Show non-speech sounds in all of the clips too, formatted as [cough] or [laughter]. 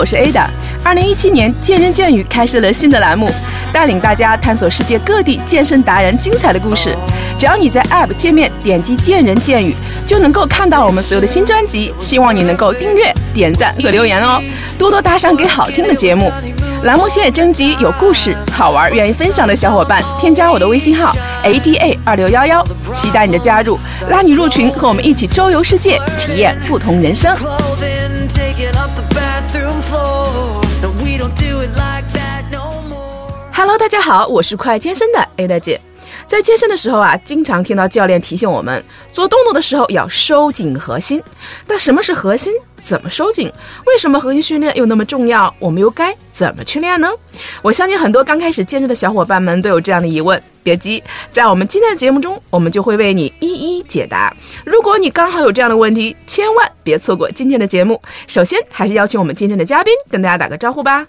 我是 Ada。二零一七年，健人健语开设了新的栏目，带领大家探索世界各地健身达人精彩的故事。只要你在 App 界面点击“健人健语”，就能够看到我们所有的新专辑。希望你能够订阅、点赞和留言哦，多多打赏给好听的节目。栏目现在征集有故事、好玩、愿意分享的小伙伴，添加我的微信号 ada 二六幺幺，期待你的加入，拉你入群，和我们一起周游世界，体验不同人生。Hello，大家好，我是快健身的 Ada 姐。在健身的时候啊，经常听到教练提醒我们，做动作的时候要收紧核心。但什么是核心？怎么收紧？为什么核心训练又那么重要？我们又该怎么去练呢？我相信很多刚开始健身的小伙伴们都有这样的疑问。别急，在我们今天的节目中，我们就会为你一一解答。如果你刚好有这样的问题，千万别错过今天的节目。首先，还是邀请我们今天的嘉宾跟大家打个招呼吧。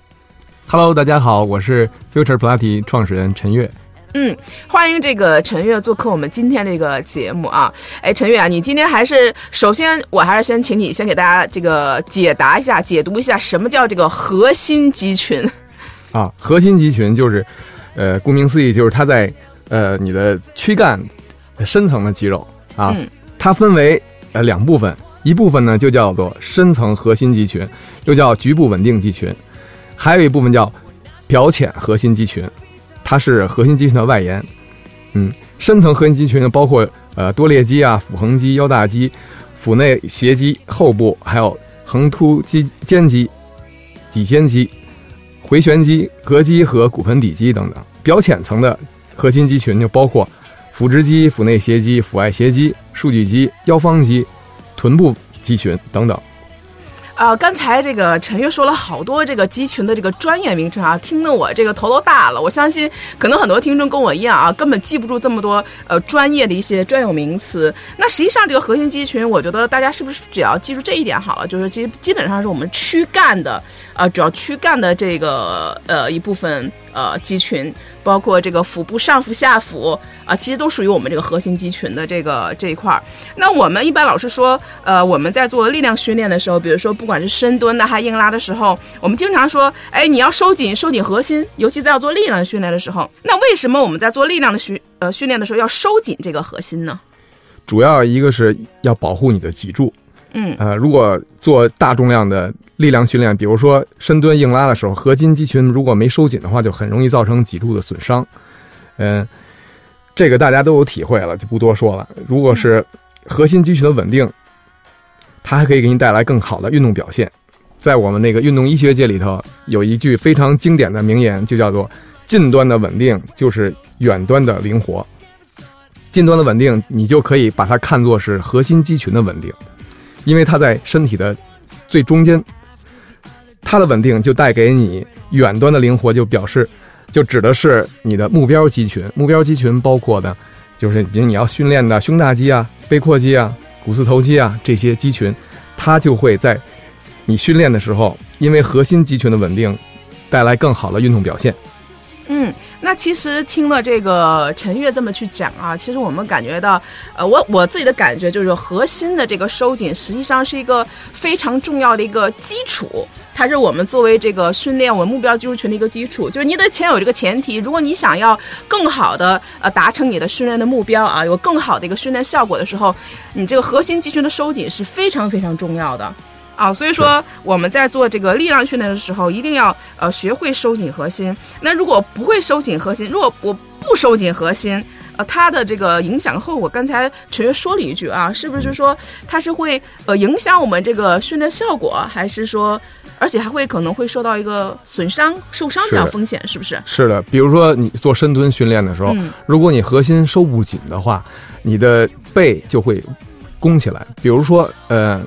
Hello，大家好，我是 Future p l a t y 创始人陈悦。嗯，欢迎这个陈悦做客我们今天这个节目啊！哎，陈悦啊，你今天还是首先，我还是先请你先给大家这个解答一下、解读一下什么叫这个核心集群啊？核心集群就是，呃，顾名思义，就是它在呃你的躯干深层的肌肉啊。它分为呃两部分，一部分呢就叫做深层核心肌群，又叫局部稳定肌群，还有一部分叫表浅核心肌群。它是核心肌群的外延，嗯，深层核心肌群呢，包括呃多裂肌啊、腹横肌、腰大肌、腹内斜肌、后部，还有横突肌、肩肌、底肩肌、回旋肌、膈肌和骨盆底肌等等。表浅层的核心肌群就包括腹直肌、腹内斜肌、腹外斜肌、竖脊肌、腰方肌、臀部肌群等等。啊，刚才这个陈悦说了好多这个肌群的这个专业名称啊，听得我这个头都大了。我相信可能很多听众跟我一样啊，根本记不住这么多呃专业的一些专有名词。那实际上这个核心肌群，我觉得大家是不是只要记住这一点好了？就是基基本上是我们躯干的，呃，主要躯干的这个呃一部分呃肌群。包括这个腹部上腹下腹啊，其实都属于我们这个核心肌群的这个这一块儿。那我们一般老师说，呃，我们在做力量训练的时候，比如说不管是深蹲呐，还硬拉的时候，我们经常说，哎，你要收紧收紧核心，尤其在要做力量训练的时候。那为什么我们在做力量的训呃训练的时候要收紧这个核心呢？主要一个是要保护你的脊柱。嗯，呃，如果做大重量的力量训练，比如说深蹲、硬拉的时候，核心肌群如果没收紧的话，就很容易造成脊柱的损伤。嗯，这个大家都有体会了，就不多说了。如果是核心肌群的稳定，它还可以给你带来更好的运动表现。在我们那个运动医学界里头，有一句非常经典的名言，就叫做“近端的稳定就是远端的灵活”。近端的稳定，你就可以把它看作是核心肌群的稳定。因为它在身体的最中间，它的稳定就带给你远端的灵活，就表示就指的是你的目标肌群。目标肌群包括的，就是比如你要训练的胸大肌啊、背阔肌啊、股四头肌啊这些肌群，它就会在你训练的时候，因为核心肌群的稳定，带来更好的运动表现。嗯。那其实听了这个陈悦这么去讲啊，其实我们感觉到，呃，我我自己的感觉就是核心的这个收紧，实际上是一个非常重要的一个基础，它是我们作为这个训练我们目标肌肉群的一个基础。就是你得先有这个前提，如果你想要更好的呃达成你的训练的目标啊，有更好的一个训练效果的时候，你这个核心肌群的收紧是非常非常重要的。啊，所以说我们在做这个力量训练的时候，一定要呃学会收紧核心。那如果不会收紧核心，如果我不收紧核心，呃，它的这个影响后果，刚才陈悦说了一句啊，是不是说它是会呃影响我们这个训练效果，还是说，而且还会可能会受到一个损伤、受伤这样风险，是不是？是的，比如说你做深蹲训练的时候，如果你核心收不紧的话，你的背就会弓起来。比如说，呃。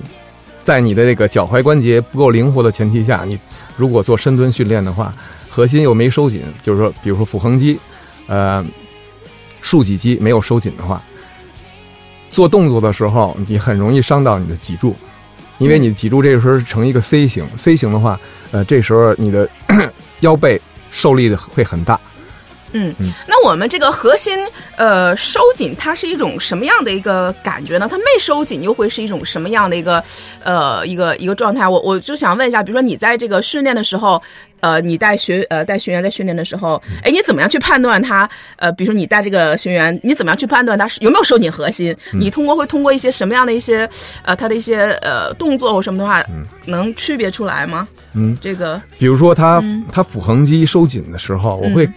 在你的这个脚踝关节不够灵活的前提下，你如果做深蹲训练的话，核心又没收紧，就是说，比如说腹横肌，呃，竖脊肌没有收紧的话，做动作的时候你很容易伤到你的脊柱，因为你脊柱这个时候成一个 C 型，C 型的话，呃，这时候你的 [coughs] 腰背受力的会很大，嗯，那我们这个核心呃收紧，它是一种什么样的一个感觉呢？它没收紧又会是一种什么样的一个呃一个一个状态？我我就想问一下，比如说你在这个训练的时候，呃，你带学呃带学员在训练的时候，哎，你怎么样去判断他？呃，比如说你带这个学员，你怎么样去判断他是有没有收紧核心？你通过会通过一些什么样的一些呃他的一些呃动作或什么的话，能区别出来吗？嗯，这个比如说他他腹横肌收紧的时候，我会。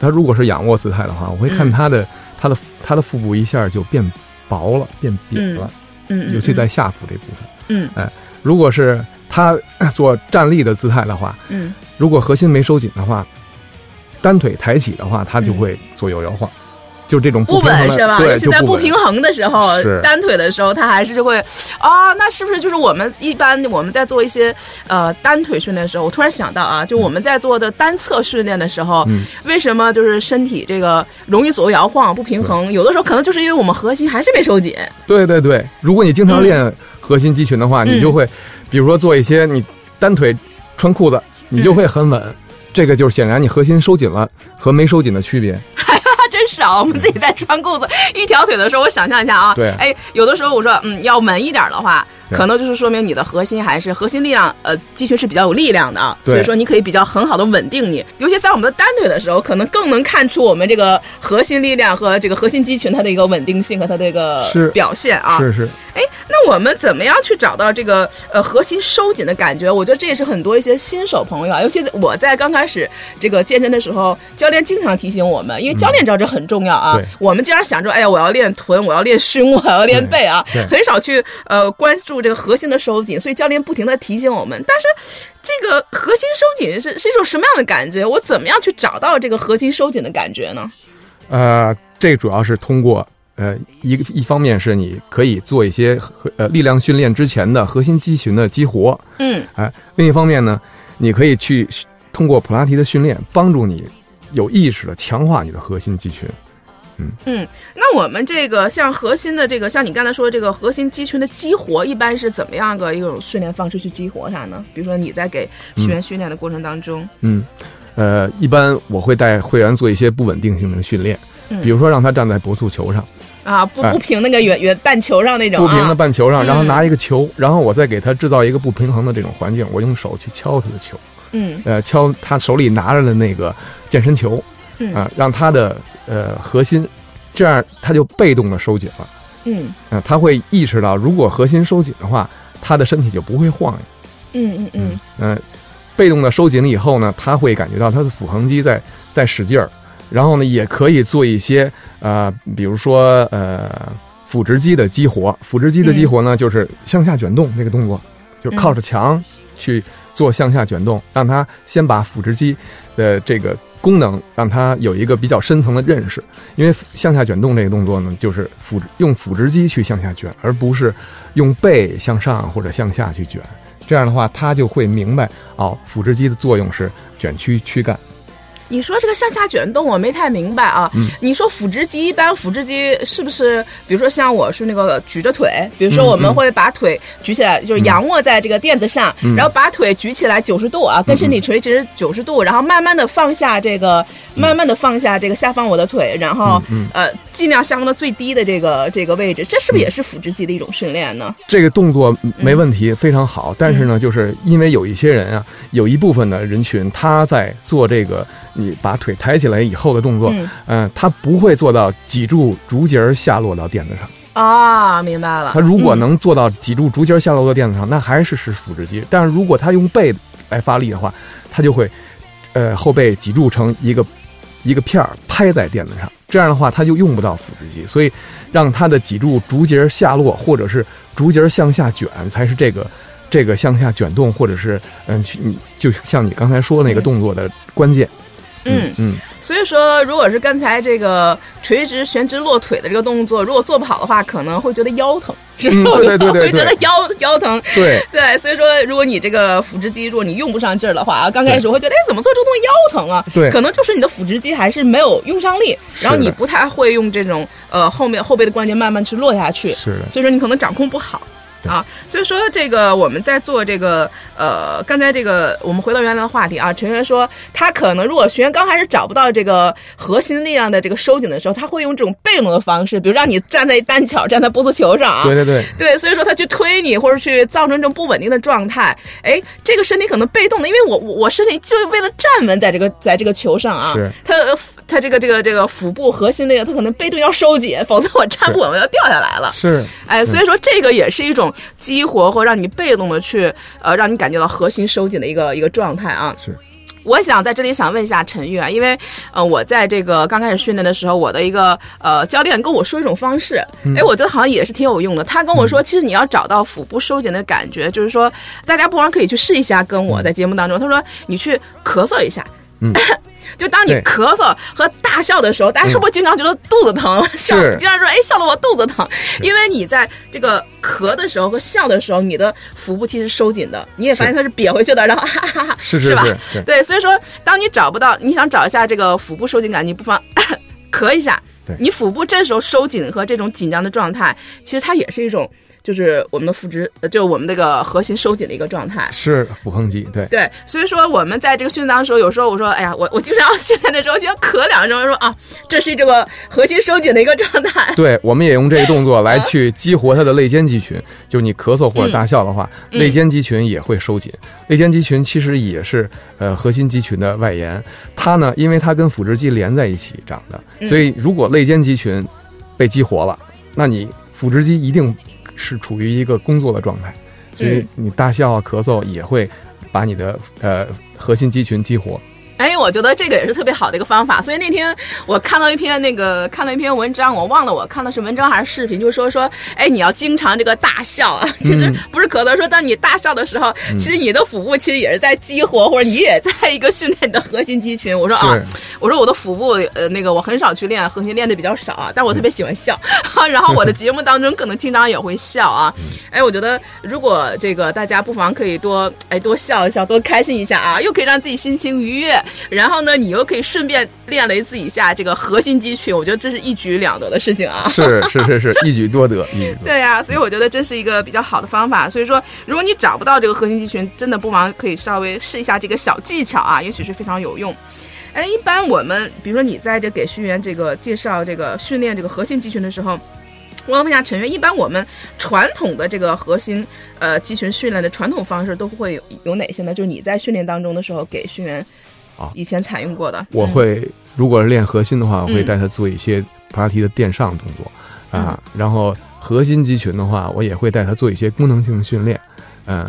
他如果是仰卧姿态的话，我会看他的他的他的腹部一下就变薄了，变扁了，嗯，尤其在下腹这部分，嗯，哎，如果是他做站立的姿态的话，嗯，如果核心没收紧的话，单腿抬起的话，他就会左右摇晃。就这种不稳是吧？对，就在不平衡的时候，单腿的时候，他还是就会啊，那是不是就是我们一般我们在做一些呃单腿训练的时候，我突然想到啊，就我们在做的单侧训练的时候，为什么就是身体这个容易左右摇晃不平衡？有的时候可能就是因为我们核心还是没收紧。对对对，如果你经常练核心肌群的话，你就会，比如说做一些你单腿穿裤子，你就会很稳。这个就是显然你核心收紧了和没收紧的区别。真少，我们自己在穿裤子一条腿的时候，我想象一下啊，对，哎，有的时候我说，嗯，要稳一点的话，可能就是说明你的核心还是核心力量，呃，肌群是比较有力量的啊，所以说你可以比较很好的稳定你，尤其在我们的单腿的时候，可能更能看出我们这个核心力量和这个核心肌群它的一个稳定性和它的一个表现啊，是是，哎。那我们怎么样去找到这个呃核心收紧的感觉？我觉得这也是很多一些新手朋友啊，尤其我在刚开始这个健身的时候，教练经常提醒我们，因为教练知道这很重要啊。我们经常想着，哎呀，我要练臀，我要练胸，我要练背啊，很少去呃关注这个核心的收紧。所以教练不停的提醒我们，但是这个核心收紧是是一种什么样的感觉？我怎么样去找到这个核心收紧的感觉呢？呃，这主要是通过。呃，一个一方面是你可以做一些呃力量训练之前的核心肌群的激活，嗯，哎，另一方面呢，你可以去通过普拉提的训练，帮助你有意识的强化你的核心肌群，嗯嗯。那我们这个像核心的这个，像你刚才说的这个核心肌群的激活，一般是怎么样个一种训练方式去激活它呢？比如说你在给学员训练的过程当中，嗯，呃，一般我会带会员做一些不稳定性的训练，比如说让他站在搏速球上。啊，不不平那个圆圆半球上那种，不平的半球上，然后拿一个球，然后我再给他制造一个不平衡的这种环境，我用手去敲他的球，嗯，呃，敲他手里拿着的那个健身球，啊，让他的呃核心，这样他就被动的收紧了，嗯，啊，他会意识到，如果核心收紧的话，他的身体就不会晃悠，嗯嗯嗯，嗯，被动的收紧了以后呢，他会感觉到他的腹横肌在在使劲儿。然后呢，也可以做一些呃，比如说呃，腹直肌的激活。腹直肌的激活呢，就是向下卷动这个动作，就靠着墙去做向下卷动，让他先把腹直肌的这个功能，让他有一个比较深层的认识。因为向下卷动这个动作呢，就是腹用腹直肌去向下卷，而不是用背向上或者向下去卷。这样的话，他就会明白哦，腹直肌的作用是卷曲躯干。你说这个向下卷动，我没太明白啊。你说腹直肌，一般腹直肌是不是？比如说像我是那个举着腿，比如说我们会把腿举起来，就是仰卧在这个垫子上，然后把腿举起来九十度啊，跟身体垂直九十度，然后慢慢的放下这个，慢慢的放下这个下方我的腿，然后呃尽量下方的最低的这个这个位置，这是不是也是腹直肌的一种训练呢？这个动作没问题，非常好。但是呢，就是因为有一些人啊，有一部分的人群他在做这个。你把腿抬起来以后的动作，嗯，他不会做到脊柱竹节下落到垫子上。啊，明白了。他如果能做到脊柱竹节下落到垫子上，那还是是腹直肌。但是如果他用背来发力的话，他就会，呃，后背脊柱成一个一个片儿拍在垫子上，这样的话他就用不到腹直肌。所以，让他的脊柱竹节下落，或者是竹节向下卷，才是这个。这个向下卷动，或者是嗯，去你就像你刚才说那个动作的关键。嗯嗯嗯，所以说，如果是刚才这个垂直悬直落腿的这个动作，如果做不好的话，可能会觉得腰疼，是吧？对对对对，会觉得腰腰疼。对对，所以说，如果你这个腹直肌，如果你用不上劲儿的话啊，刚开始会觉得，哎，怎么做这个动作腰疼啊？对，可能就是你的腹直肌还是没有用上力，然后你不太会用这种呃后面后背的关节慢慢去落下去。是的，所以说你可能掌控不好。啊。所以说，这个我们在做这个呃，刚才这个我们回到原来的话题啊，陈员说他可能如果学员刚开始找不到这个核心力量的这个收紧的时候，他会用这种被动的方式，比如让你站在单脚站在波斯球上啊，对对对，对，所以说他去推你或者去造成这种不稳定的状态，哎，这个身体可能被动的，因为我我我身体就是为了站稳在这个在这个球上啊，是。他他这个这个这个腹部核心那个，它可能背顿要收紧，否则我站不稳，我要掉下来了。是，哎，所以说这个也是一种激活或让你被动的去呃，让你感觉到核心收紧的一个一个状态啊。是。我想在这里想问一下陈玉啊，因为呃，我在这个刚开始训练的时候，我的一个呃教练跟我说一种方式，哎，我觉得好像也是挺有用的。他跟我说，其实你要找到腹部收紧的感觉，就是说大家不妨可以去试一下。跟我在节目当中，他说你去咳嗽一下。嗯。[laughs] 就当你咳嗽和大笑的时候，大家是不是经常觉得肚子疼？[laughs] 笑经常说哎，笑得我肚子疼，因为你在这个咳的时候和笑的时候，你的腹部其实收紧的，你也发现它是瘪回去的，然后哈哈哈，是是吧？对，所以说当你找不到，你想找一下这个腹部收紧感，你不妨咳一下，你腹部这时候收紧和这种紧张的状态，其实它也是一种。就是我们的腹直，呃，就我们这个核心收紧的一个状态，是腹横肌，对对。所以说我们在这个训练当中，有时候我说，哎呀，我 [laughs] 我经常训练的时候先咳两声，说啊，这是这个核心收紧的一个状态。对，我们也用这个动作来去激活它的肋间肌群。[laughs] 就是你咳嗽或者大笑的话，肋间肌群也会收紧。肋间肌群其实也是呃核心肌群的外延，它呢，因为它跟腹直肌连在一起长的，所以如果肋间肌群被激活了，那你腹直肌一定。是处于一个工作的状态，所以你大笑啊、咳嗽也会把你的呃核心肌群激活。哎，我觉得这个也是特别好的一个方法。所以那天我看到一篇那个看了一篇文章，我忘了我看的是文章还是视频，就是说说，哎，你要经常这个大笑啊。[laughs] 其实不是咳嗽，说当你大笑的时候，其实你的腹部其实也是在激活，或者你也在一个训练你的核心肌群。我说啊，我说我的腹部呃那个我很少去练核心，练的比较少啊，但我特别喜欢笑。[laughs] 然后我的节目当中可能经常也会笑啊。[laughs] 哎，我觉得如果这个大家不妨可以多哎多笑一笑，多开心一下啊，又可以让自己心情愉悦。然后呢，你又可以顺便练了自己下这个核心肌群，我觉得这是一举两得的事情啊！是是是是，一举多得。对呀，所以我觉得这是一个比较好的方法。所以说，如果你找不到这个核心肌群，真的不妨可以稍微试一下这个小技巧啊，也许是非常有用。哎，一般我们比如说你在这给学员这个介绍这个训练这个核心肌群的时候。我要问一下陈月，一般我们传统的这个核心呃肌群训练的传统方式都会有有哪些呢？就是你在训练当中的时候给学员啊。以前采用过的。我会如果是练核心的话，我会带他做一些普拉提的垫上动作啊，然后核心肌群的话，我也会带他做一些功能性训练，嗯，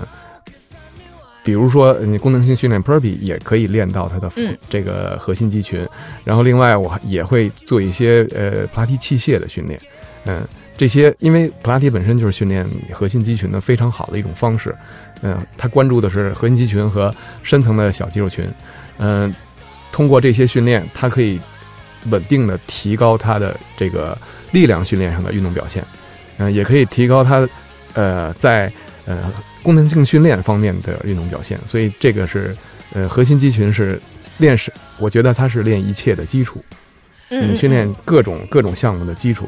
比如说你功能性训练 Perpy 也可以练到他的这个核心肌群，然后另外我也会做一些呃普拉提器械的训练，嗯。这些，因为普拉提本身就是训练核心肌群的非常好的一种方式，嗯，他关注的是核心肌群和深层的小肌肉群，嗯，通过这些训练，它可以稳定的提高他的这个力量训练上的运动表现，嗯，也可以提高他呃在呃功能性训练方面的运动表现，所以这个是呃核心肌群是练是，我觉得它是练一切的基础，嗯，训练各种各种项目的基础。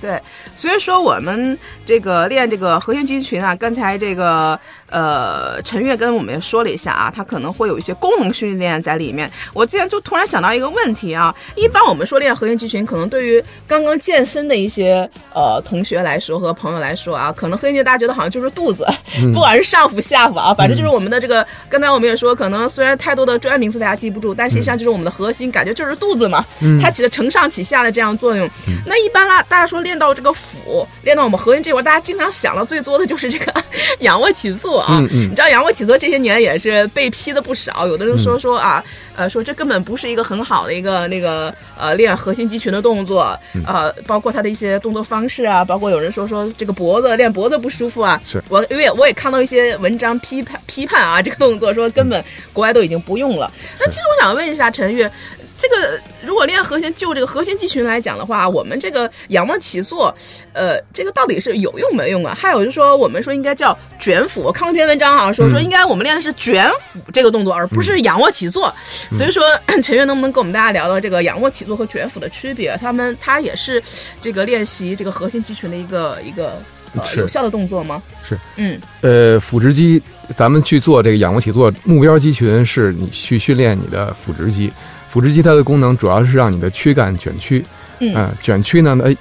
对，所以说我们这个练这个核心肌群啊，刚才这个呃陈月跟我们也说了一下啊，它可能会有一些功能训练在里面。我今天就突然想到一个问题啊，一般我们说练核心肌群，可能对于刚刚健身的一些呃同学来说和朋友来说啊，可能核心肌大家觉得好像就是肚子，不管是上腹下腹啊，反正就是我们的这个。刚才我们也说，可能虽然太多的专业名词大家记不住，但实际上就是我们的核心，感觉就是肚子嘛，它起的承上启下的这样作用。那一般啦，大家说练。练到这个腹，练到我们核心这块，大家经常想到最多的就是这个 [laughs] 仰卧起坐啊。你知道仰卧起坐这些年也是被批的不少，有的人说说啊，呃，说这根本不是一个很好的一个那个呃练核心肌群的动作，呃，包括他的一些动作方式啊，包括有人说说这个脖子练脖子不舒服啊。是我因为我也看到一些文章批判批判啊，这个动作说根本国外都已经不用了。那其实我想问一下陈玉。这个如果练核心，就这个核心肌群来讲的话，我们这个仰卧起坐，呃，这个到底是有用没用啊？还有就是说，我们说应该叫卷腹。我看过一篇文章，好像说说应该我们练的是卷腹这个动作，而不是仰卧起坐。所以说，陈月能不能跟我们大家聊聊这个仰卧起坐和卷腹的区别？他们他也是这个练习这个核心肌群的一个一个呃有效的动作吗？是，嗯呃，腹直肌，咱们去做这个仰卧起坐，目标肌群是你去训练你的腹直肌。腹直肌它的功能主要是让你的躯干卷曲，嗯呃卷曲呢，它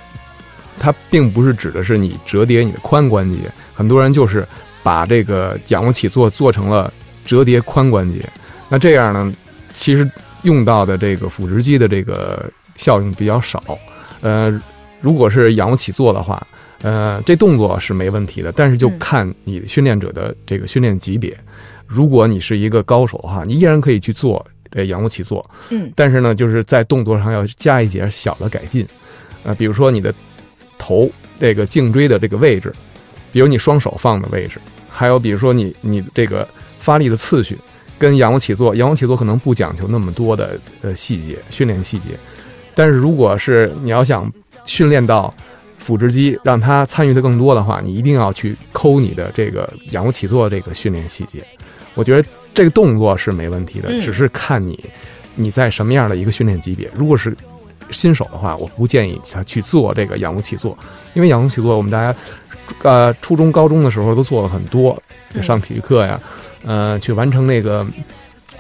它并不是指的是你折叠你的髋关节，很多人就是把这个仰卧起坐做成了折叠髋关节，那这样呢，其实用到的这个腹直肌的这个效应比较少。呃，如果是仰卧起坐的话，呃，这动作是没问题的，但是就嗯看你训练者的这个训练级别。如果你是一个高手的话，你依然可以去做呃仰卧起坐，嗯但是呢，就是在动作上要加一点小的改进，呃，比如说你的头这个颈椎的这个位置，比如你双手放的位置，还有比如说你你这个发力的次序，跟仰卧起坐，仰卧起坐可能不讲究那么多的呃细节训练细节，但是如果是你要想训练到腹直肌，让它参与的更多的话，你一定要去抠你的这个仰卧起坐这个训练细节。我觉得这个动作是没问题的，嗯只是看你你在什么样的一个训练级别。如果是新手的话，我不建议他去做这个仰卧起坐，因为仰卧起坐我们大家呃初中、高中的时候都做了很多，嗯上体育课呀，呃，去完成那个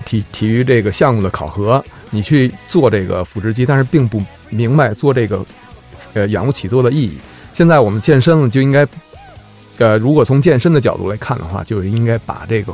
体体育这个项目的考核，你去做这个腹直肌，但是并不明白做这个呃仰卧起坐的意义。现在我们健身了，就应该呃，如果从健身的角度来看的话，就应该把这个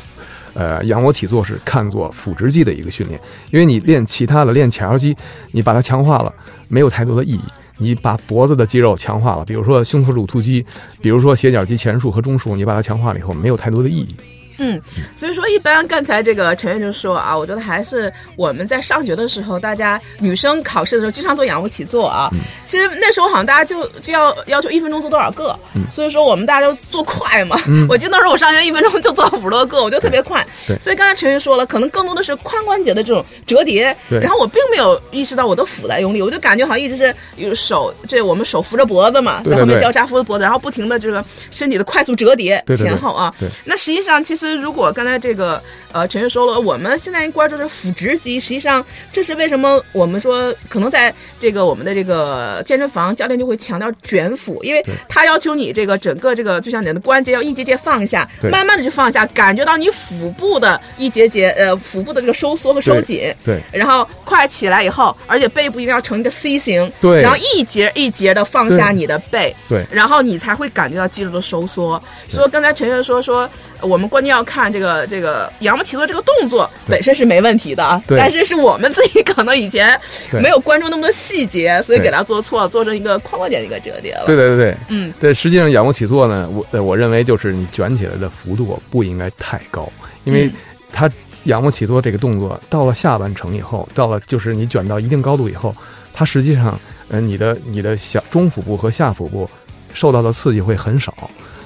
呃仰卧起坐是看作腹直肌的一个训练，因为你练其他的练前肌，你把它强化了，没有太多的意义。你把脖子的肌肉强化了，比如说胸锁乳突肌，比如说斜角肌前束和中束，你把它强化了以后，没有太多的意义。嗯，所以说一般刚才这个陈月就说啊，我觉得还是我们在上学的时候，大家女生考试的时候经常做仰卧起坐啊。嗯。其实那时候好像大家就就要要求一分钟做多少个，嗯。所以说我们大家都做快嘛。我记得那时候我上学一分钟就做五十多个，我就特别快。对。所以刚才陈月说了，可能更多的是髋关节的这种折叠，对。然后我并没有意识到我的腹在用力，我就感觉好像一直是有手这我们手扶着脖子嘛，在后面交叉扶着脖子，然后不停的这个身体的快速折叠前后啊。对。那实际上，其实如果刚才这个呃陈月说了，我们现在关注的是腹直肌，实际上这是为什么我们说可能在这个我们的这个健身房教练就会强调卷腹，因为他要求你这个整个这个就像你的关节要一节节放下，对。慢慢的去放下，感觉到你腹部的一节节呃腹部的这个收缩和收紧。对。然后快起来以后，而且背部一定要成一个 C 型，对。然后一节一节的放下你的背，对。然后你才会感觉到肌肉的收缩。所以刚才陈月说说，呃我们关键要看这个这个仰卧起坐这个动作本身是没问题的啊，对。但是是我们自己可能以前没有关注那么多细节，所以给它做错了，做成一个髋关节的一个折叠了。对对对。对，嗯，对，实际上仰卧起坐呢，我呃我认为就是你卷起来的幅度不应该太高，因为嗯。它仰卧起坐这个动作到了下半程以后，到了就是你卷到一定高度以后，它实际上呃你的你的小中腹部和下腹部受到的刺激会很少，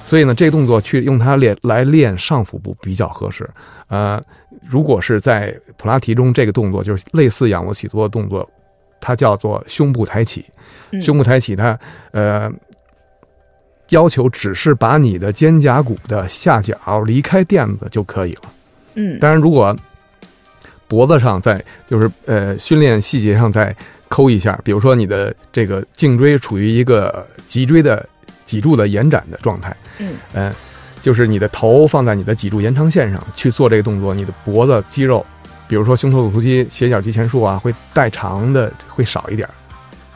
所以呢这个动作去用它练来练上腹部比较合适。呃，如果是在普拉提中这个动作就是类似仰卧起坐的动作，它叫做胸部抬起。嗯胸部抬起它，呃，要求只是把你的肩胛骨的下角离开垫子就可以了。嗯当然，如果脖子上在就是呃训练细节上再抠一下，比如说你的这个颈椎处于一个脊椎的脊柱的延展的状态，嗯嗯、就是你的头放在你的脊柱延长线上去做这个动作，你的脖子肌肉，比如说胸锁乳突肌、斜角肌前束啊，会代偿的会少一点。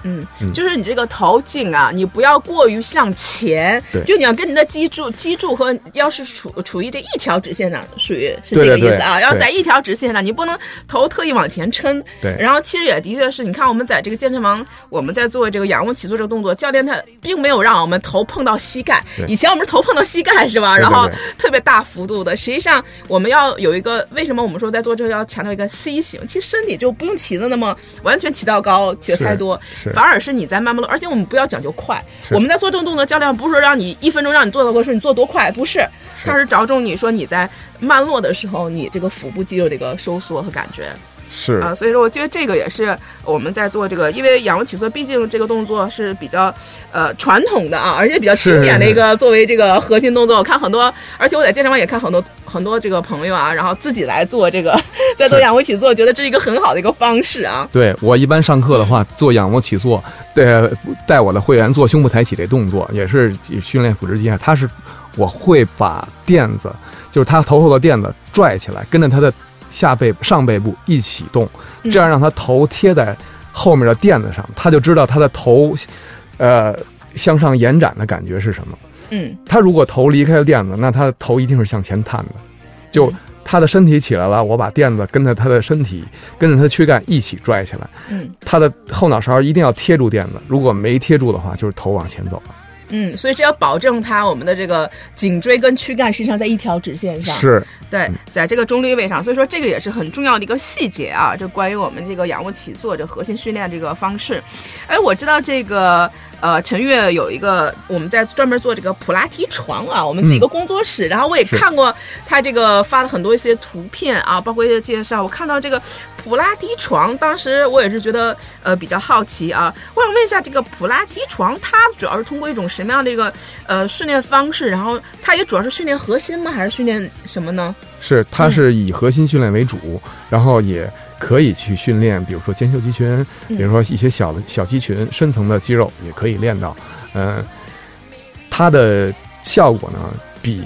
嗯嗯，就是你这个头颈啊，你不要过于向前，对就你要跟你的脊柱、脊柱和要是处处于这一条直线上，属于是这个意思啊，要在一条直线上，你不能头特意往前撑。对然后其实也的确是，你看我们在这个健身房，我们在做这个仰卧起坐这个动作，教练他并没有让我们头碰到膝盖，对以前我们是头碰到膝盖是吧？然后特别大幅度的，实际上我们要有一个，为什么我们说在做这个要强调一个 C 型？其实身体就不用起的那么完全起到高，起的太多，是反而是你在慢慢的，而且我们不要讲究快。我们在做这个动作，教练不是说让你一分钟让你做到过，说你做多快，不是，他是着重你说你在慢落的时候，你这个腹部肌肉这个收缩和感觉。是啊，所以说我觉得这个也是我们在做这个，因为仰卧起坐毕竟这个动作是比较呃传统的啊，而且比较经典的一个作为这个核心动作。我看很多，而且我在健身房也看很多很多这个朋友啊，然后自己来做这个，[laughs] 在做仰卧起坐，觉得这是一个很好的一个方式啊。对我一般上课的话，做仰卧起坐，带带我的会员做胸部抬起这动作，也是训练腹直肌啊。他是我会把垫子，就是他头后的垫子拽起来，跟着他的下背上背部一起动，这样让他头贴在后面的垫子上，他就知道他的头，呃，向上延展的感觉是什么。嗯，他如果头离开了垫子，那他的头一定是向前探的，就他的身体起来了，我把垫子跟着他的身体，跟着他的躯干一起拽起来。嗯，他的后脑勺一定要贴住垫子，如果没贴住的话，就是头往前走了。嗯，所以这要保证它我们的这个颈椎跟躯干实际上在一条直线上。是，对，在这个中立位上，所以说这个也是很重要的一个细节啊。这关于我们这个仰卧起坐这核心训练这个方式，哎，我知道这个呃陈月有一个我们在专门做这个普拉提床啊，我们自己一个工作室，然后我也看过他这个发的很多一些图片啊，包括一些介绍，我看到这个普拉提床，当时我也是觉得呃比较好奇啊，我想问一下这个普拉提床，它主要是通过一种什么样的一个呃训练方式？然后它也主要是训练核心吗？还是训练什么呢？是，它是以核心训练为主，然后也可以去训练，比如说肩袖肌群，比如说一些小的小肌群、深层的肌肉也可以练到。嗯，它的效果呢比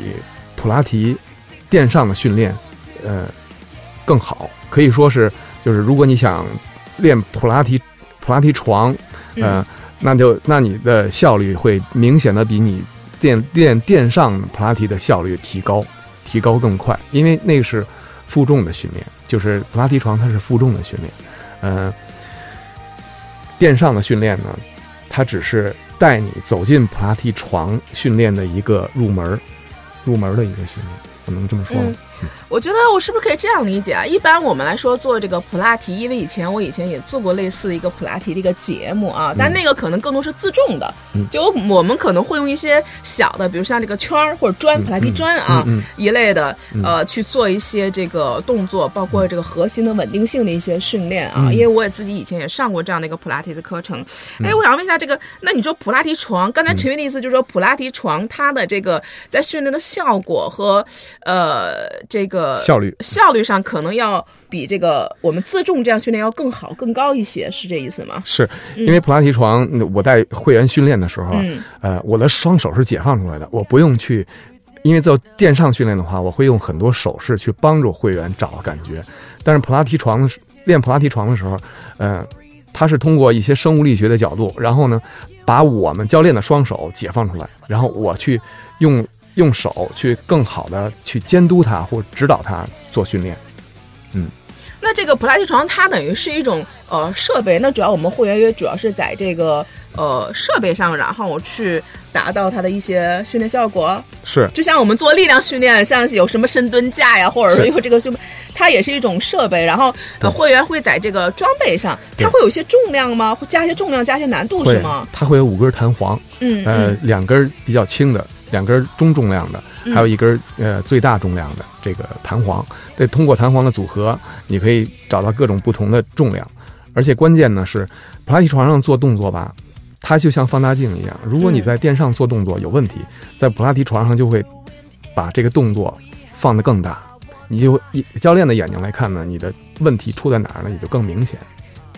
普拉提垫上的训练呃更好，可以说是就是如果你想练普拉提普拉提床，呃，那就那你的效率会明显的比你电电电上普拉提的效率提高。提高更快，因为那是负重的训练，就是普拉提床它是负重的训练，嗯，电上的训练呢，它只是带你走进普拉提床训练的一个入门入门的一个训练，我能这么说吗？[laughs] 我觉得我是不是可以这样理解啊？一般我们来说做这个普拉提，因为以前我以前也做过类似一个普拉提的一个节目啊，但那个可能更多是自重的，就我们可能会用一些小的，比如像这个圈儿或者砖、普拉提砖啊一类的，呃，去做一些这个动作，包括这个核心的稳定性的一些训练啊。因为我也自己以前也上过这样的一个普拉提的课程。哎，我想问一下，这个那你说普拉提床，刚才陈云的意思就是说普拉提床它的这个在训练的效果和呃这个。效率效率上可能要比这个我们自重这样训练要更好更高一些，是这意思吗？是因为普拉提床，我在会员训练的时候，呃，我的双手是解放出来的，我不用去，因为做电上训练的话，我会用很多手势去帮助会员找感觉。但是普拉提床练普拉提床的时候，嗯，它是通过一些生物力学的角度，然后呢，把我们教练的双手解放出来，然后我去用。用手去更好的去监督他或指导他做训练，嗯，那这个普拉提床它等于是一种呃设备，那主要我们会员约主要是在这个呃设备上，然后去达到它的一些训练效果。是，就像我们做力量训练，像有什么深蹲架呀，或者说有这个训，它也是一种设备。然后会员会在这个装备上，它会有一些重量吗？会加一些重量，加一些难度是吗？它会有五根弹簧，嗯，呃，两根比较轻的。两根中重量的，还有一根呃最大重量的这个弹簧，这通过弹簧的组合，你可以找到各种不同的重量，而且关键呢是普拉提床上做动作吧，它就像放大镜一样，如果你在垫上做动作有问题，在普拉提床上就会把这个动作放得更大，你就以教练的眼睛来看呢，你的问题出在哪儿呢，也就更明显。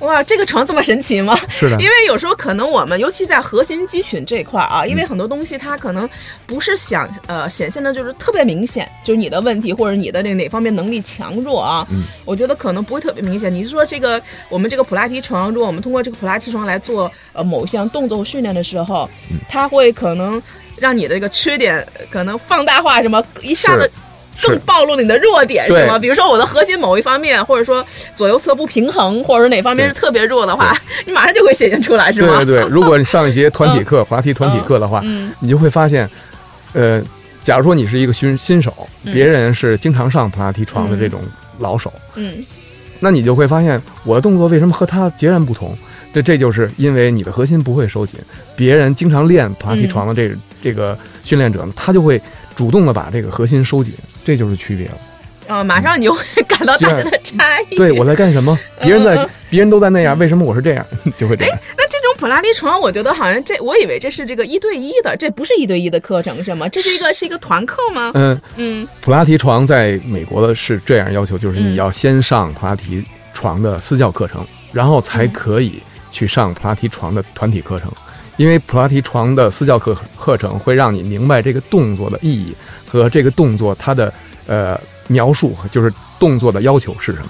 哇，这个床这么神奇吗？是的，因为有时候可能我们，尤其在核心肌群这块儿啊，因为很多东西它可能不是想呃显现的，就是特别明显，就是你的问题或者你的这哪方面能力强弱啊。嗯，我觉得可能不会特别明显。你是说这个我们这个普拉提床，如果我们通过这个普拉提床来做呃某一项动作训练的时候，它会可能让你的这个缺点可能放大化，什么一下子。更暴露你的弱点是吗？比如说我的核心某一方面，或者说左右侧不平衡，或者说哪方面是特别弱的话，[laughs] 你马上就会显现出来，是吗？对对对，如果你上一节团体 [laughs] 课、滑梯团体课的话，你就会发现，呃，假如说你是一个新新手，别人是经常上普拉提床的这种老手，嗯，那你就会发现我的动作为什么和他截然不同？这这就是因为你的核心不会收紧，别人经常练普拉提床的这这个训练者呢，他就会。主动的把这个核心收紧，这就是区别了。啊、马上你就会感到大家的差异。对我在干什么？别人在，别人都在那样，为什么我是这样？[laughs] 就会这样。那这种普拉提床，我觉得好像这，我以为这是这个一对一的，这不是一对一的课程是吗？这是一个是一个团课吗？嗯，嗯普拉提床在美国的是这样要求，就是你要先上普拉提床的私教课程，然后才可以去上普拉提床的团体课程。因为普拉提床的私教课课程会让你明白这个动作的意义和这个动作它的呃描述，就是动作的要求是什么。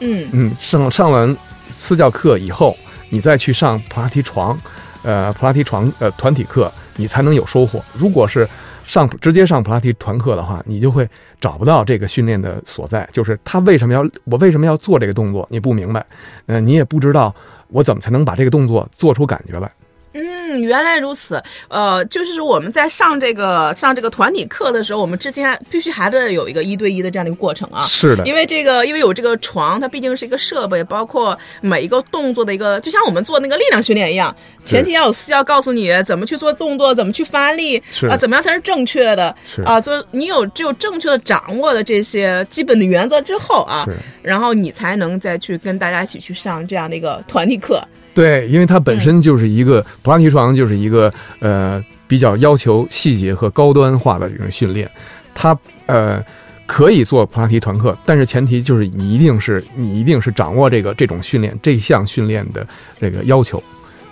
嗯嗯，上上完私教课以后，你再去上普拉提床，呃，普拉提床呃团体课，你才能有收获。如果是上直接上普拉提团课的话，你就会找不到这个训练的所在，就是他为什么要我为什么要做这个动作，你不明白，呃，你也不知道我怎么才能把这个动作做出感觉来。嗯，原来如此。呃，就是我们在上这个上这个团体课的时候，我们之前必须还得有一个一对一的这样的一个过程啊。是的，因为这个，因为有这个床，它毕竟是一个设备，包括每一个动作的一个，就像我们做那个力量训练一样，前期要有私教告诉你怎么去做动作，怎么去发力，是啊，怎么样才是正确的是啊，就你有只有正确的掌握了这些基本的原则之后啊是，然后你才能再去跟大家一起去上这样的一个团体课。对，因为它本身就是一个普拉提床，就是一个呃比较要求细节和高端化的这种训练。它呃可以做普拉提团课，但是前提就是你一定是你一定是掌握这个这种训练这项训练的这个要求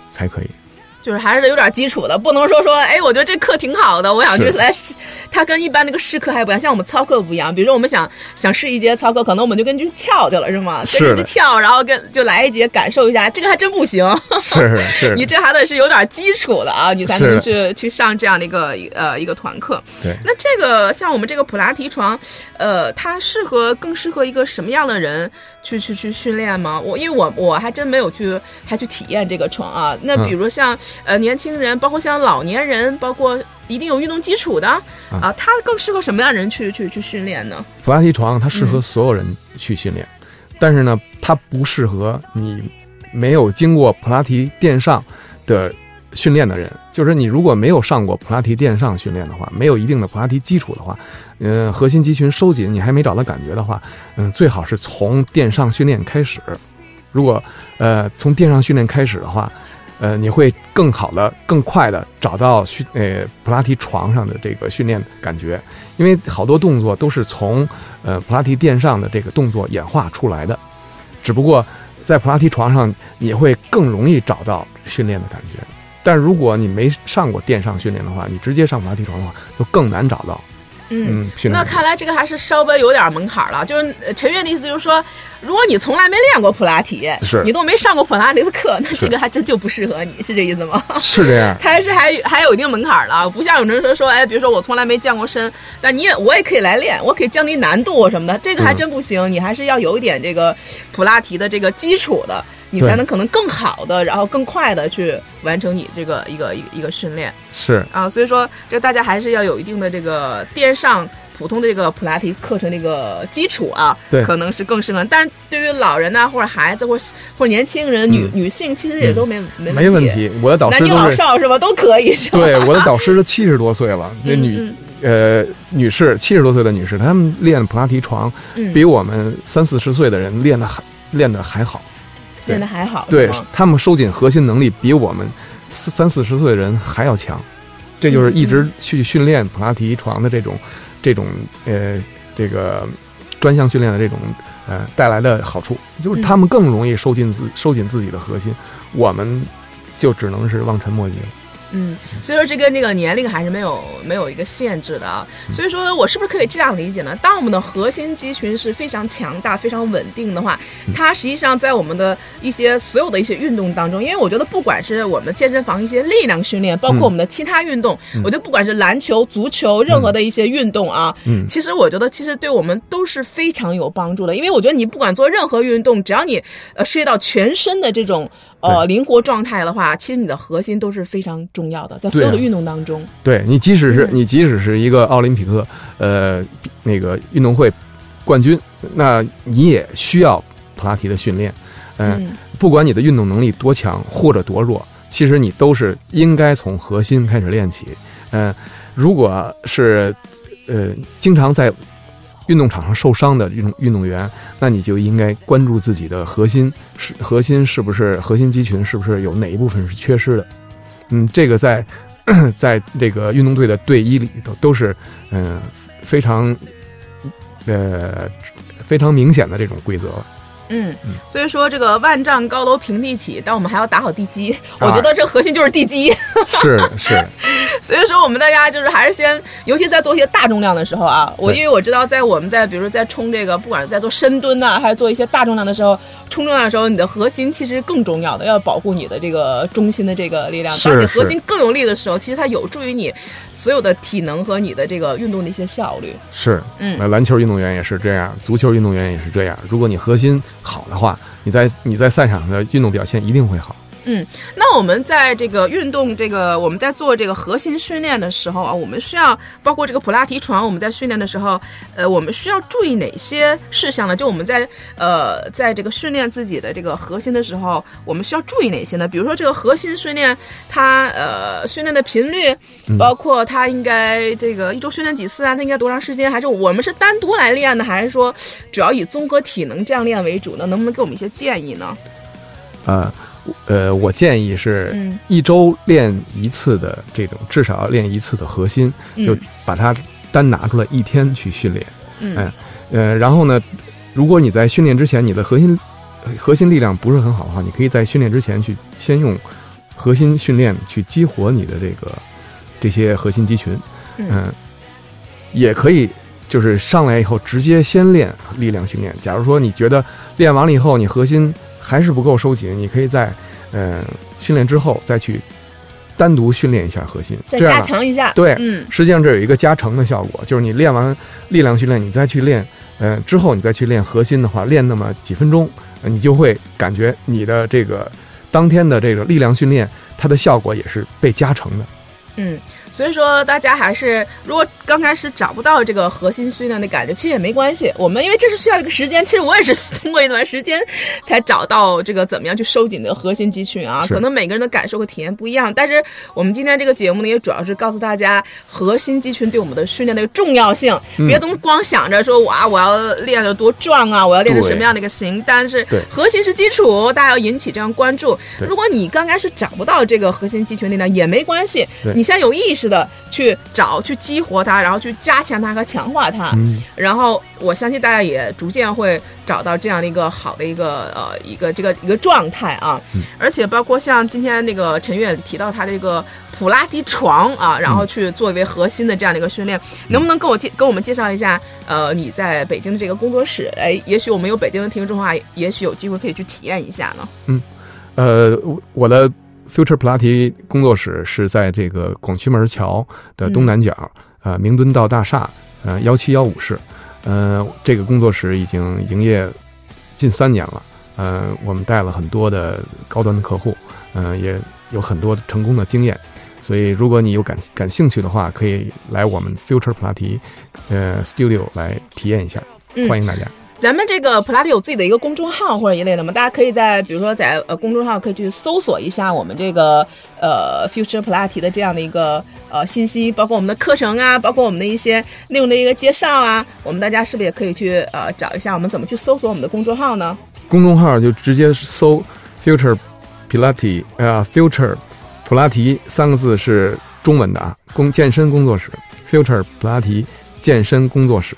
才可以。就是还是有点基础的，不能说说，哎，我觉得这课挺好的，我想去是来试。它跟一般那个试课还不一样，像我们操课不一样。比如说我们想想试一节操课，可能我们就跟着去跳去了，是吗？是的跟着去跳，然后跟就来一节感受一下，这个还真不行。是是，[laughs] 你这还得是有点基础的啊，你才能去去上这样的一个呃一个团课。对那这个像我们这个普拉提床，呃，它适合更适合一个什么样的人去去去训练吗？我因为我我还真没有去还去体验这个床啊。那比如像、呃年轻人，包括像老年人，包括一定有运动基础的啊，他更适合什么样的人去去去训练呢？普拉提床它适合所有人去训练，但是呢，它不适合你没有经过普拉提垫上的训练的人。就是你如果没有上过普拉提垫上训练的话，没有一定的普拉提基础的话，嗯、核心肌群收紧你还没找到感觉的话，嗯，最好是从垫上训练开始。如果呃从垫上训练开始的话，呃，你会更好的、更快的找到训呃普拉提床上的这个训练感觉，因为好多动作都是从呃普拉提垫上的这个动作演化出来的，只不过在普拉提床上你会更容易找到训练的感觉，但如果你没上过电上训练的话，你直接上普拉提床的话，就更难找到嗯。嗯那。看来这个还是稍微有点门槛了。就是呃陈悦的意思就是说，如果你从来没练过普拉提，是。你都没上过普拉提的课，那这个还真就不适合你，是这意思吗？是这样，[laughs] 它还是还还有一定门槛了，不像有人说说，哎，比如说我从来没降过身，但你也我也可以来练，我可以降低难度什么的，这个还嗯真不行，你还是要有一点这个普拉提的这个基础的，你才能可能更好的，然后更快的去完成你这个一个一个一个训练。是。啊，所以说这大家还是要有一定的这个垫上。普通的这个普拉提课程这个基础啊，对可能是更适合。但是对于老人呐、或者孩子，或者或者年轻人、女嗯女性，其实也都没、没没问题。我的导男女师都是老少是吧？都可以是吧？对我的导师都七十多岁了，那女嗯呃女士七十多岁的女士，她们练普拉提床嗯，比我们三四十岁的人练的还练的还好。练的还好，对是吗他们收紧核心能力比我们四三四十岁的人还要强，这就是一直去训练普拉提床的这种这种呃这个专项训练的这种呃带来的好处，就是他们更容易收紧自收紧自己的核心，我们就只能是望尘莫及了。嗯，所以说这跟这个年龄还是没有没有一个限制的啊。所以说我是不是可以这样理解呢？当我们的核心肌群是非常强大、非常稳定的话，它实际上在我们的一些所有的一些运动当中，因为我觉得不管是我们健身房一些力量训练，包括我们的其他运动，我觉得不管是篮球、足球，任何的一些运动啊，嗯。其实我觉得其实对我们都是非常有帮助的，因为我觉得你不管做任何运动，只要你呃涉及到全身的这种呃灵活状态的话，其实你的核心都是非常重要的，在所有的运动当中。对你，即使是嗯你，即使是一个奥林匹克呃那个运动会冠军，那你也需要普拉提的训练。嗯，嗯不管你的运动能力多强或者多弱，其实你都是应该从核心开始练起。嗯、如果是呃经常在运动场上受伤的运动运动员，那你就应该关注自己的核心是核心是不是核心肌群是不是有哪一部分是缺失的。嗯，这个在 [clears throat] 在这个运动队的队医里头都是嗯、非常呃非常明显的这种规则。嗯，所以说这个万丈高楼平地起，但我们还要打好地基。啊我觉得这核心就是地基。[laughs] 是是，所以说我们大家就是还是先，尤其在做一些大重量的时候啊，我因为我知道在我们在比如说在冲这个，不管是在做深蹲呐、还是做一些大重量的时候，冲重量的时候，你的核心其实更重要的，要保护你的这个中心的这个力量。是当你核心更有力的时候，其实它有助于你所有的体能和你的这个运动的一些效率。是，嗯那篮球运动员也是这样，足球运动员也是这样。如果你核心好的话，你在你在赛场上的运动表现一定会好。嗯，那我们在这个运动这个我们在做这个核心训练的时候啊，我们需要包括这个普拉提床，我们在训练的时候，呃，我们需要注意哪些事项呢？就我们在呃在这个训练自己的这个核心的时候，我们需要注意哪些呢？比如说这个核心训练，它呃训练的频率，包括它应该这个一周训练几次啊？它应该多长时间？还是我们是单独来练呢？还是说主要以综合体能这样练为主呢？能不能给我们一些建议呢？呃呃，我建议是嗯一周练一次的这种，至少要练一次的核心，就嗯把它单拿出来一天去训练。嗯哎呃，然后呢，如果你在训练之前你的核心核心力量不是很好的话，你可以在训练之前去先用核心训练去激活你的这个这些核心肌群，嗯嗯，也可以就是上来以后直接先练力量训练。假如说你觉得练完了以后你核心还是不够收紧，你可以在呃训练之后再去单独训练一下核心，再加这样呢强一下。对嗯实际上这有一个加成的效果，就是你练完力量训练，你再去练，呃，之后你再去练核心的话，练那么几分钟，呃你就会感觉你的这个当天的这个力量训练，它的效果也是被加成的。嗯，所以说大家还是如果刚开始找不到这个核心训练的感觉，其实也没关系。我们因为这是需要一个时间，其实我也是通过一段时间才找到这个怎么样去收紧的核心肌群啊。可能每个人的感受和体验不一样，但是我们今天这个节目呢，也主要是告诉大家核心肌群对我们的训练的重要性。嗯别总光想着说哇，我要练得多壮啊，我要练成什么样的一个型，但是对核心是基础，大家要引起这样关注。如果你刚开始找不到这个核心肌群力量也没关系，你先有意识的去找、去激活它，然后去加强它和强化它。嗯，然后我相信大家也逐渐会找到这样的一个好的一个呃一个这个一个状态啊，而且包括像今天那个陈月提到他这个普拉提床啊，然后去作为核心的这样的一个训练，能不能跟我介跟我们介绍一下？呃，你在北京的这个工作室，哎，也许我们有北京的听众的话，也许有机会可以去体验一下呢。嗯呃，我我的 Future 普拉提工作室是在这个广渠门桥的东南角，呃，明敦道大厦，呃，幺七幺五室。呃，这个工作室已经营业近三年了。呃，我们带了很多的高端的客户，呃，也有很多成功的经验。所以，如果你有感感兴趣的话，可以来我们 Future 普拉提呃 Studio 来体验一下，嗯欢迎大家。咱们这个普拉提有自己的一个公众号或者一类的吗？大家可以在比如说在呃公众号可以去搜索一下我们这个呃 Future 普拉提的这样的一个呃信息，包括我们的课程啊，包括我们的一些内容的一个介绍啊，我们大家是不是也可以去呃找一下我们怎么去搜索我们的公众号呢？公众号就直接搜 Future Pilati 呃 Future 普拉提三个字是中文的啊，工健身工作室 Future 普拉提健身工作室。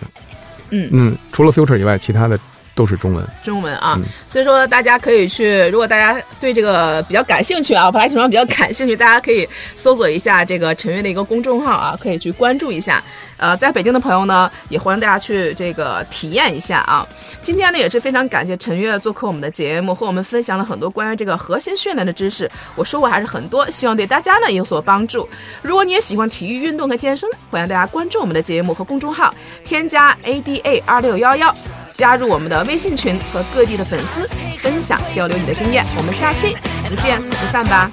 嗯。嗯，除了 Future 以外，其他的都是中文。中文啊，嗯所以说大家可以去，如果大家对这个比较感兴趣啊，普拉提床比较感兴趣，大家可以搜索一下这个陈悦的一个公众号啊，可以去关注一下。呃，在北京的朋友呢，也欢迎大家去这个体验一下啊。今天呢，也是非常感谢陈悦做客我们的节目，和我们分享了很多关于这个核心训练的知识，我收获还是很多，希望对大家呢有所帮助。如果你也喜欢体育运动和健身，欢迎大家关注我们的节目和公众号，添加 ADA 二六幺幺。加入我们的微信群，和各地的粉丝分享交流你的经验。我们下期不见不散吧。